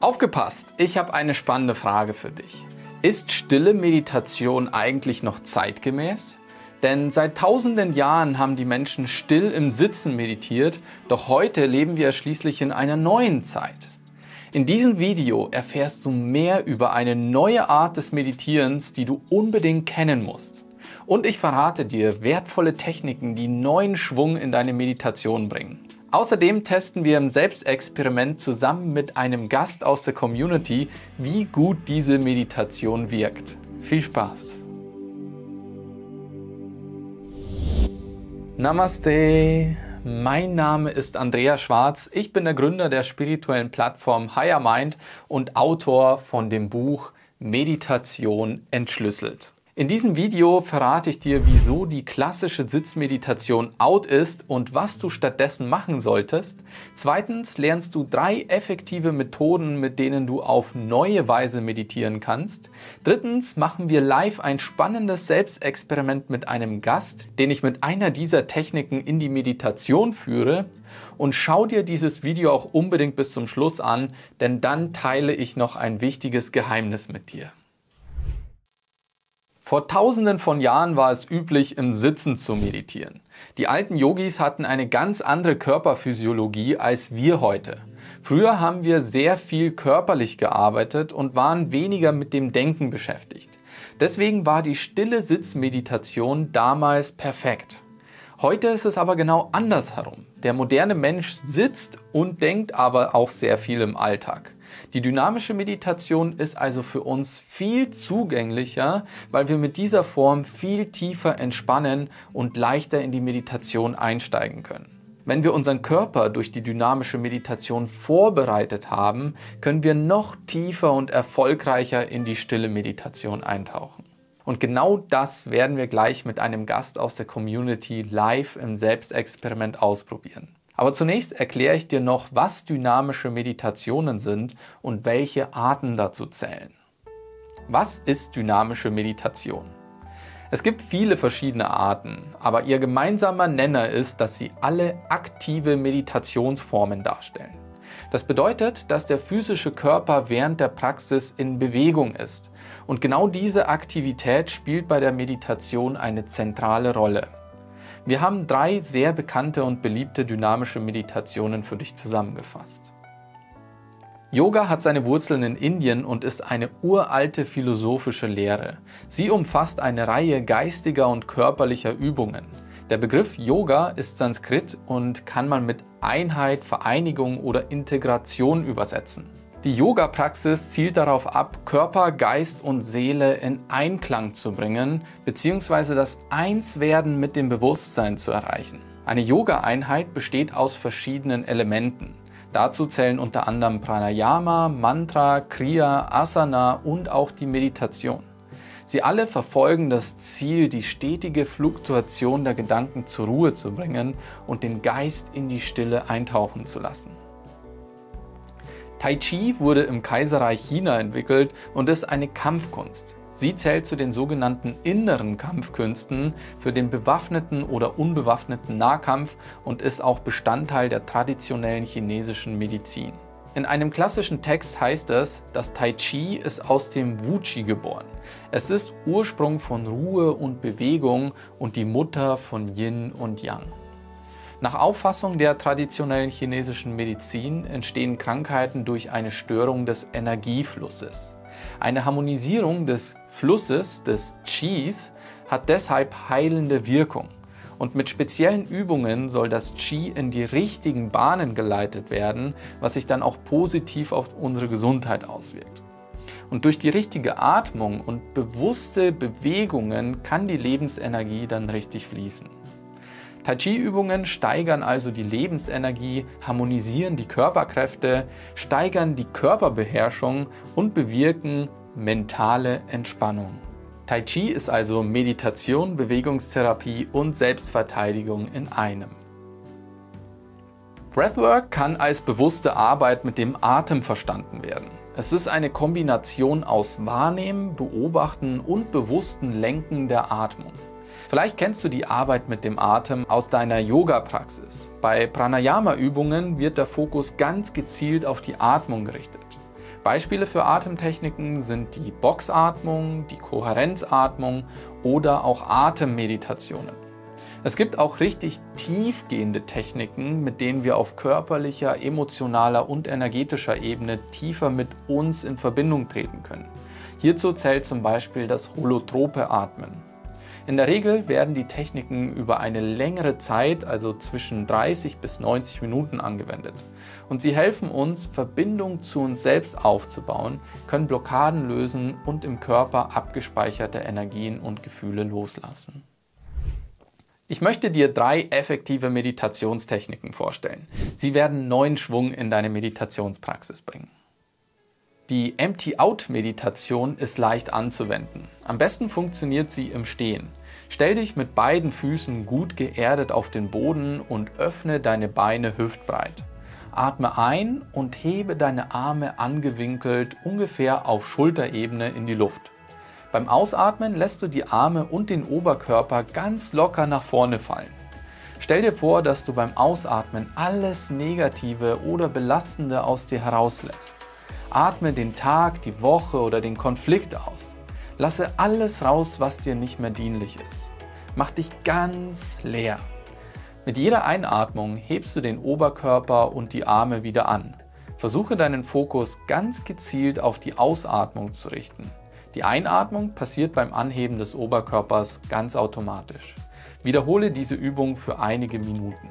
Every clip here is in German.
Aufgepasst, ich habe eine spannende Frage für dich. Ist stille Meditation eigentlich noch zeitgemäß? Denn seit tausenden Jahren haben die Menschen still im Sitzen meditiert, doch heute leben wir schließlich in einer neuen Zeit. In diesem Video erfährst du mehr über eine neue Art des Meditierens, die du unbedingt kennen musst. Und ich verrate dir wertvolle Techniken, die neuen Schwung in deine Meditation bringen. Außerdem testen wir im Selbstexperiment zusammen mit einem Gast aus der Community, wie gut diese Meditation wirkt. Viel Spaß! Namaste! Mein Name ist Andreas Schwarz. Ich bin der Gründer der spirituellen Plattform Higher Mind und Autor von dem Buch Meditation entschlüsselt. In diesem Video verrate ich dir, wieso die klassische Sitzmeditation out ist und was du stattdessen machen solltest. Zweitens lernst du drei effektive Methoden, mit denen du auf neue Weise meditieren kannst. Drittens machen wir live ein spannendes Selbstexperiment mit einem Gast, den ich mit einer dieser Techniken in die Meditation führe. Und schau dir dieses Video auch unbedingt bis zum Schluss an, denn dann teile ich noch ein wichtiges Geheimnis mit dir. Vor tausenden von Jahren war es üblich, im Sitzen zu meditieren. Die alten Yogis hatten eine ganz andere Körperphysiologie als wir heute. Früher haben wir sehr viel körperlich gearbeitet und waren weniger mit dem Denken beschäftigt. Deswegen war die stille Sitzmeditation damals perfekt. Heute ist es aber genau andersherum. Der moderne Mensch sitzt und denkt aber auch sehr viel im Alltag. Die dynamische Meditation ist also für uns viel zugänglicher, weil wir mit dieser Form viel tiefer entspannen und leichter in die Meditation einsteigen können. Wenn wir unseren Körper durch die dynamische Meditation vorbereitet haben, können wir noch tiefer und erfolgreicher in die stille Meditation eintauchen. Und genau das werden wir gleich mit einem Gast aus der Community live im Selbstexperiment ausprobieren. Aber zunächst erkläre ich dir noch, was dynamische Meditationen sind und welche Arten dazu zählen. Was ist dynamische Meditation? Es gibt viele verschiedene Arten, aber ihr gemeinsamer Nenner ist, dass sie alle aktive Meditationsformen darstellen. Das bedeutet, dass der physische Körper während der Praxis in Bewegung ist. Und genau diese Aktivität spielt bei der Meditation eine zentrale Rolle. Wir haben drei sehr bekannte und beliebte dynamische Meditationen für dich zusammengefasst. Yoga hat seine Wurzeln in Indien und ist eine uralte philosophische Lehre. Sie umfasst eine Reihe geistiger und körperlicher Übungen. Der Begriff Yoga ist Sanskrit und kann man mit Einheit, Vereinigung oder Integration übersetzen. Die Yoga-Praxis zielt darauf ab, Körper, Geist und Seele in Einklang zu bringen bzw. das Einswerden mit dem Bewusstsein zu erreichen. Eine Yoga-Einheit besteht aus verschiedenen Elementen. Dazu zählen unter anderem Pranayama, Mantra, Kriya, Asana und auch die Meditation. Sie alle verfolgen das Ziel, die stetige Fluktuation der Gedanken zur Ruhe zu bringen und den Geist in die Stille eintauchen zu lassen. Tai Chi wurde im Kaiserreich China entwickelt und ist eine Kampfkunst. Sie zählt zu den sogenannten inneren Kampfkünsten für den bewaffneten oder unbewaffneten Nahkampf und ist auch Bestandteil der traditionellen chinesischen Medizin. In einem klassischen Text heißt es, das Tai Chi ist aus dem Wu Chi geboren. Es ist Ursprung von Ruhe und Bewegung und die Mutter von Yin und Yang. Nach Auffassung der traditionellen chinesischen Medizin entstehen Krankheiten durch eine Störung des Energieflusses. Eine Harmonisierung des Flusses, des Qis, hat deshalb heilende Wirkung. Und mit speziellen Übungen soll das Qi in die richtigen Bahnen geleitet werden, was sich dann auch positiv auf unsere Gesundheit auswirkt. Und durch die richtige Atmung und bewusste Bewegungen kann die Lebensenergie dann richtig fließen. Tai Chi-Übungen steigern also die Lebensenergie, harmonisieren die Körperkräfte, steigern die Körperbeherrschung und bewirken mentale Entspannung. Tai Chi ist also Meditation, Bewegungstherapie und Selbstverteidigung in einem. Breathwork kann als bewusste Arbeit mit dem Atem verstanden werden. Es ist eine Kombination aus Wahrnehmen, Beobachten und bewussten Lenken der Atmung. Vielleicht kennst du die Arbeit mit dem Atem aus deiner Yoga-Praxis. Bei Pranayama-Übungen wird der Fokus ganz gezielt auf die Atmung gerichtet. Beispiele für Atemtechniken sind die Boxatmung, die Kohärenzatmung oder auch Atemmeditationen. Es gibt auch richtig tiefgehende Techniken, mit denen wir auf körperlicher, emotionaler und energetischer Ebene tiefer mit uns in Verbindung treten können. Hierzu zählt zum Beispiel das holotrope Atmen. In der Regel werden die Techniken über eine längere Zeit, also zwischen 30 bis 90 Minuten angewendet. Und sie helfen uns, Verbindung zu uns selbst aufzubauen, können Blockaden lösen und im Körper abgespeicherte Energien und Gefühle loslassen. Ich möchte dir drei effektive Meditationstechniken vorstellen. Sie werden neuen Schwung in deine Meditationspraxis bringen. Die Empty-Out-Meditation ist leicht anzuwenden. Am besten funktioniert sie im Stehen. Stell dich mit beiden Füßen gut geerdet auf den Boden und öffne deine Beine hüftbreit. Atme ein und hebe deine Arme angewinkelt ungefähr auf Schulterebene in die Luft. Beim Ausatmen lässt du die Arme und den Oberkörper ganz locker nach vorne fallen. Stell dir vor, dass du beim Ausatmen alles Negative oder Belastende aus dir herauslässt. Atme den Tag, die Woche oder den Konflikt aus. Lasse alles raus, was dir nicht mehr dienlich ist. Mach dich ganz leer. Mit jeder Einatmung hebst du den Oberkörper und die Arme wieder an. Versuche deinen Fokus ganz gezielt auf die Ausatmung zu richten. Die Einatmung passiert beim Anheben des Oberkörpers ganz automatisch. Wiederhole diese Übung für einige Minuten.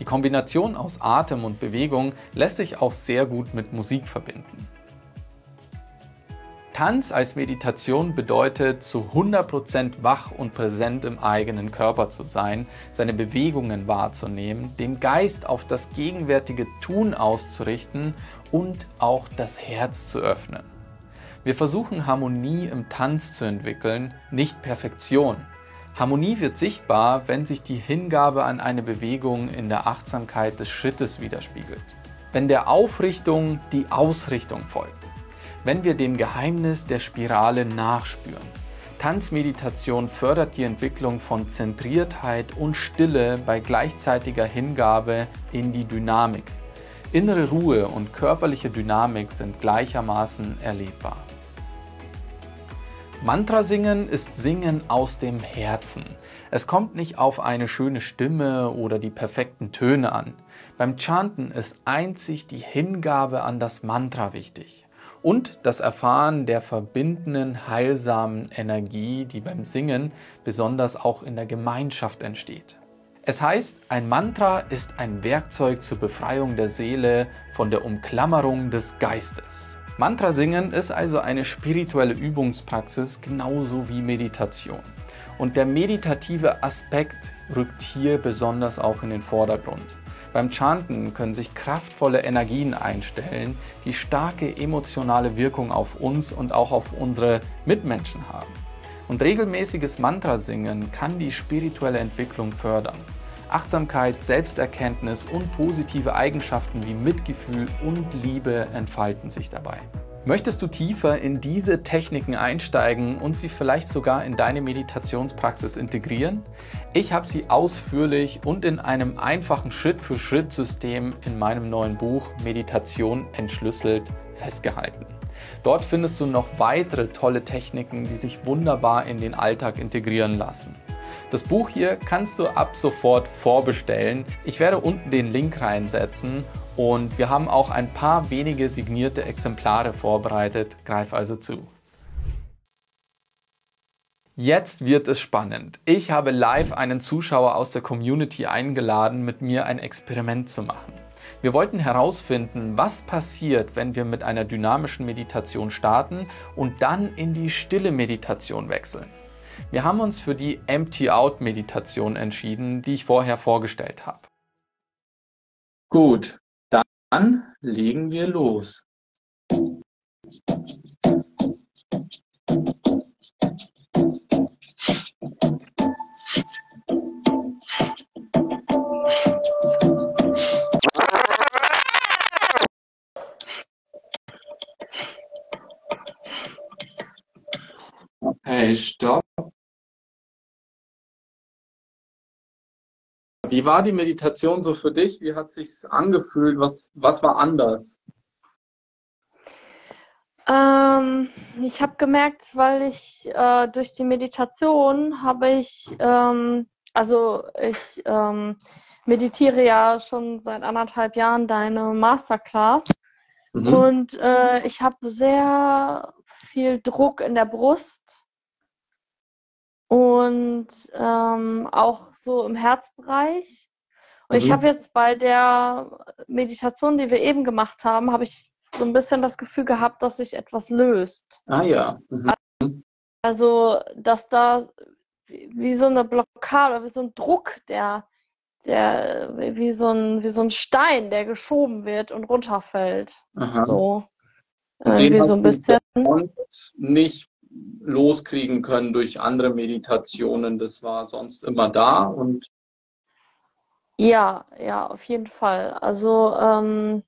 Die Kombination aus Atem und Bewegung lässt sich auch sehr gut mit Musik verbinden. Tanz als Meditation bedeutet, zu 100% wach und präsent im eigenen Körper zu sein, seine Bewegungen wahrzunehmen, den Geist auf das gegenwärtige Tun auszurichten und auch das Herz zu öffnen. Wir versuchen Harmonie im Tanz zu entwickeln, nicht Perfektion. Harmonie wird sichtbar, wenn sich die Hingabe an eine Bewegung in der Achtsamkeit des Schrittes widerspiegelt. Wenn der Aufrichtung die Ausrichtung folgt wenn wir dem Geheimnis der Spirale nachspüren. Tanzmeditation fördert die Entwicklung von Zentriertheit und Stille bei gleichzeitiger Hingabe in die Dynamik. Innere Ruhe und körperliche Dynamik sind gleichermaßen erlebbar. Mantra singen ist Singen aus dem Herzen. Es kommt nicht auf eine schöne Stimme oder die perfekten Töne an. Beim Chanten ist einzig die Hingabe an das Mantra wichtig und das Erfahren der verbindenden, heilsamen Energie, die beim Singen besonders auch in der Gemeinschaft entsteht. Es heißt, ein Mantra ist ein Werkzeug zur Befreiung der Seele von der Umklammerung des Geistes. Mantra singen ist also eine spirituelle Übungspraxis genauso wie Meditation. Und der meditative Aspekt rückt hier besonders auch in den Vordergrund. Beim Chanten können sich kraftvolle Energien einstellen, die starke emotionale Wirkung auf uns und auch auf unsere Mitmenschen haben. Und regelmäßiges Mantra-Singen kann die spirituelle Entwicklung fördern. Achtsamkeit, Selbsterkenntnis und positive Eigenschaften wie Mitgefühl und Liebe entfalten sich dabei. Möchtest du tiefer in diese Techniken einsteigen und sie vielleicht sogar in deine Meditationspraxis integrieren? Ich habe sie ausführlich und in einem einfachen Schritt-für-Schritt-System in meinem neuen Buch Meditation entschlüsselt festgehalten. Dort findest du noch weitere tolle Techniken, die sich wunderbar in den Alltag integrieren lassen. Das Buch hier kannst du ab sofort vorbestellen. Ich werde unten den Link reinsetzen und wir haben auch ein paar wenige signierte Exemplare vorbereitet. Greif also zu. Jetzt wird es spannend. Ich habe live einen Zuschauer aus der Community eingeladen, mit mir ein Experiment zu machen. Wir wollten herausfinden, was passiert, wenn wir mit einer dynamischen Meditation starten und dann in die stille Meditation wechseln. Wir haben uns für die Empty-Out-Meditation entschieden, die ich vorher vorgestellt habe. Gut, dann legen wir los. Hey, stopp. Wie war die Meditation so für dich? Wie hat sich's angefühlt? Was, was war anders? Ähm, ich habe gemerkt, weil ich äh, durch die Meditation habe ich, ähm, also ich ähm, meditiere ja schon seit anderthalb Jahren deine Masterclass mhm. und äh, ich habe sehr viel Druck in der Brust und ähm, auch so im Herzbereich. Und mhm. ich habe jetzt bei der Meditation, die wir eben gemacht haben, habe ich so ein bisschen das Gefühl gehabt, dass sich etwas löst. Ah ja. Mhm. Also, dass da wie so eine Blockade, wie so ein Druck, der, der wie so ein, wie so ein Stein, der geschoben wird und runterfällt. Aha. So. Und den so ein bisschen. nicht loskriegen können durch andere Meditationen. Das war sonst immer da und ja, ja, auf jeden Fall. Also ähm,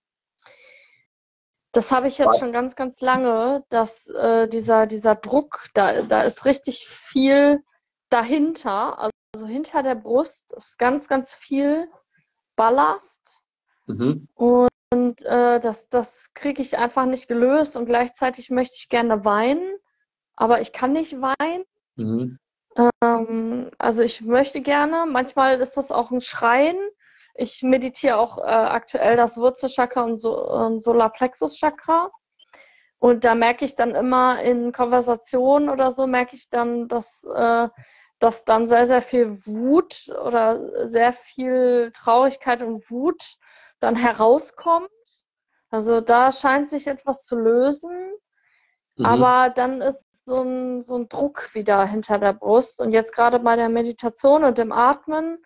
das habe ich jetzt schon ganz, ganz lange, dass äh, dieser, dieser Druck, da, da ist richtig viel dahinter, also hinter der Brust ist ganz, ganz viel Ballast. Mhm. Und äh, das, das kriege ich einfach nicht gelöst und gleichzeitig möchte ich gerne weinen, aber ich kann nicht weinen. Mhm. Ähm, also ich möchte gerne, manchmal ist das auch ein Schreien, ich meditiere auch äh, aktuell das Wurzelchakra und, so, und Solarplexus-Chakra. Und da merke ich dann immer in Konversationen oder so, merke ich dann, dass, äh, dass dann sehr, sehr viel Wut oder sehr viel Traurigkeit und Wut dann herauskommt. Also da scheint sich etwas zu lösen. Mhm. Aber dann ist so ein, so ein Druck wieder hinter der Brust. Und jetzt gerade bei der Meditation und dem Atmen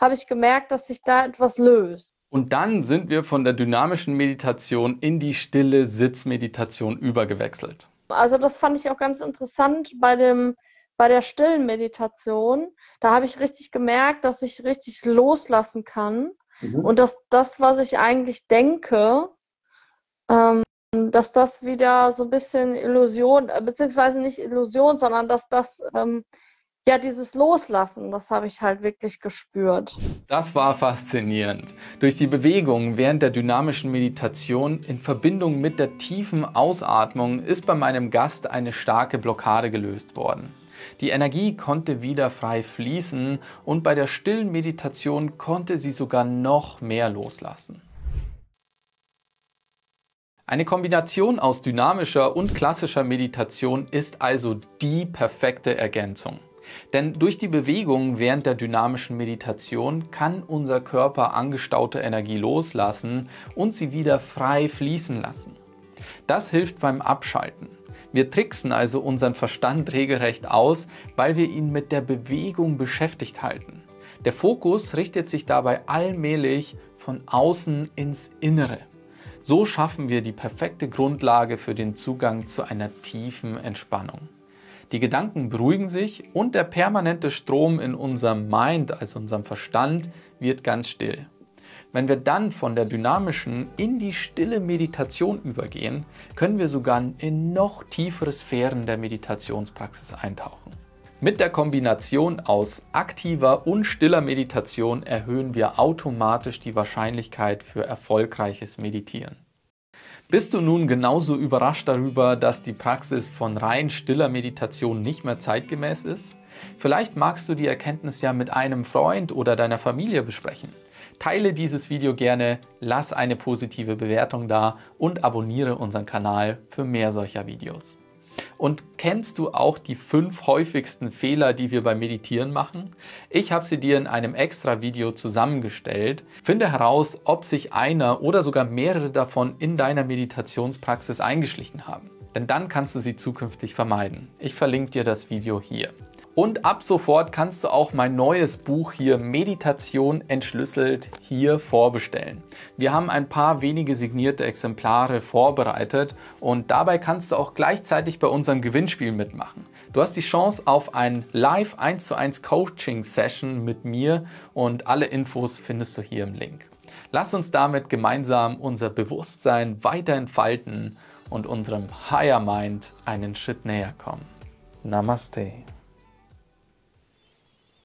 habe ich gemerkt, dass sich da etwas löst. Und dann sind wir von der dynamischen Meditation in die stille Sitzmeditation übergewechselt. Also das fand ich auch ganz interessant bei dem bei der stillen Meditation. Da habe ich richtig gemerkt, dass ich richtig loslassen kann mhm. und dass das, was ich eigentlich denke, ähm, dass das wieder so ein bisschen Illusion, äh, beziehungsweise nicht Illusion, sondern dass das ähm, ja, dieses Loslassen, das habe ich halt wirklich gespürt. Das war faszinierend. Durch die Bewegung während der dynamischen Meditation in Verbindung mit der tiefen Ausatmung ist bei meinem Gast eine starke Blockade gelöst worden. Die Energie konnte wieder frei fließen und bei der stillen Meditation konnte sie sogar noch mehr loslassen. Eine Kombination aus dynamischer und klassischer Meditation ist also die perfekte Ergänzung. Denn durch die Bewegung während der dynamischen Meditation kann unser Körper angestaute Energie loslassen und sie wieder frei fließen lassen. Das hilft beim Abschalten. Wir tricksen also unseren Verstand regelrecht aus, weil wir ihn mit der Bewegung beschäftigt halten. Der Fokus richtet sich dabei allmählich von außen ins Innere. So schaffen wir die perfekte Grundlage für den Zugang zu einer tiefen Entspannung. Die Gedanken beruhigen sich und der permanente Strom in unserem Mind, also unserem Verstand, wird ganz still. Wenn wir dann von der dynamischen in die stille Meditation übergehen, können wir sogar in noch tiefere Sphären der Meditationspraxis eintauchen. Mit der Kombination aus aktiver und stiller Meditation erhöhen wir automatisch die Wahrscheinlichkeit für erfolgreiches Meditieren. Bist du nun genauso überrascht darüber, dass die Praxis von rein stiller Meditation nicht mehr zeitgemäß ist? Vielleicht magst du die Erkenntnis ja mit einem Freund oder deiner Familie besprechen. Teile dieses Video gerne, lass eine positive Bewertung da und abonniere unseren Kanal für mehr solcher Videos. Und kennst du auch die fünf häufigsten Fehler, die wir beim Meditieren machen? Ich habe sie dir in einem extra Video zusammengestellt. Finde heraus, ob sich einer oder sogar mehrere davon in deiner Meditationspraxis eingeschlichen haben. Denn dann kannst du sie zukünftig vermeiden. Ich verlinke dir das Video hier. Und ab sofort kannst du auch mein neues Buch hier Meditation entschlüsselt hier vorbestellen. Wir haben ein paar wenige signierte Exemplare vorbereitet und dabei kannst du auch gleichzeitig bei unserem Gewinnspiel mitmachen. Du hast die Chance auf ein Live 1 zu 1 Coaching Session mit mir und alle Infos findest du hier im Link. Lass uns damit gemeinsam unser Bewusstsein weiter entfalten und unserem Higher Mind einen Schritt näher kommen. Namaste.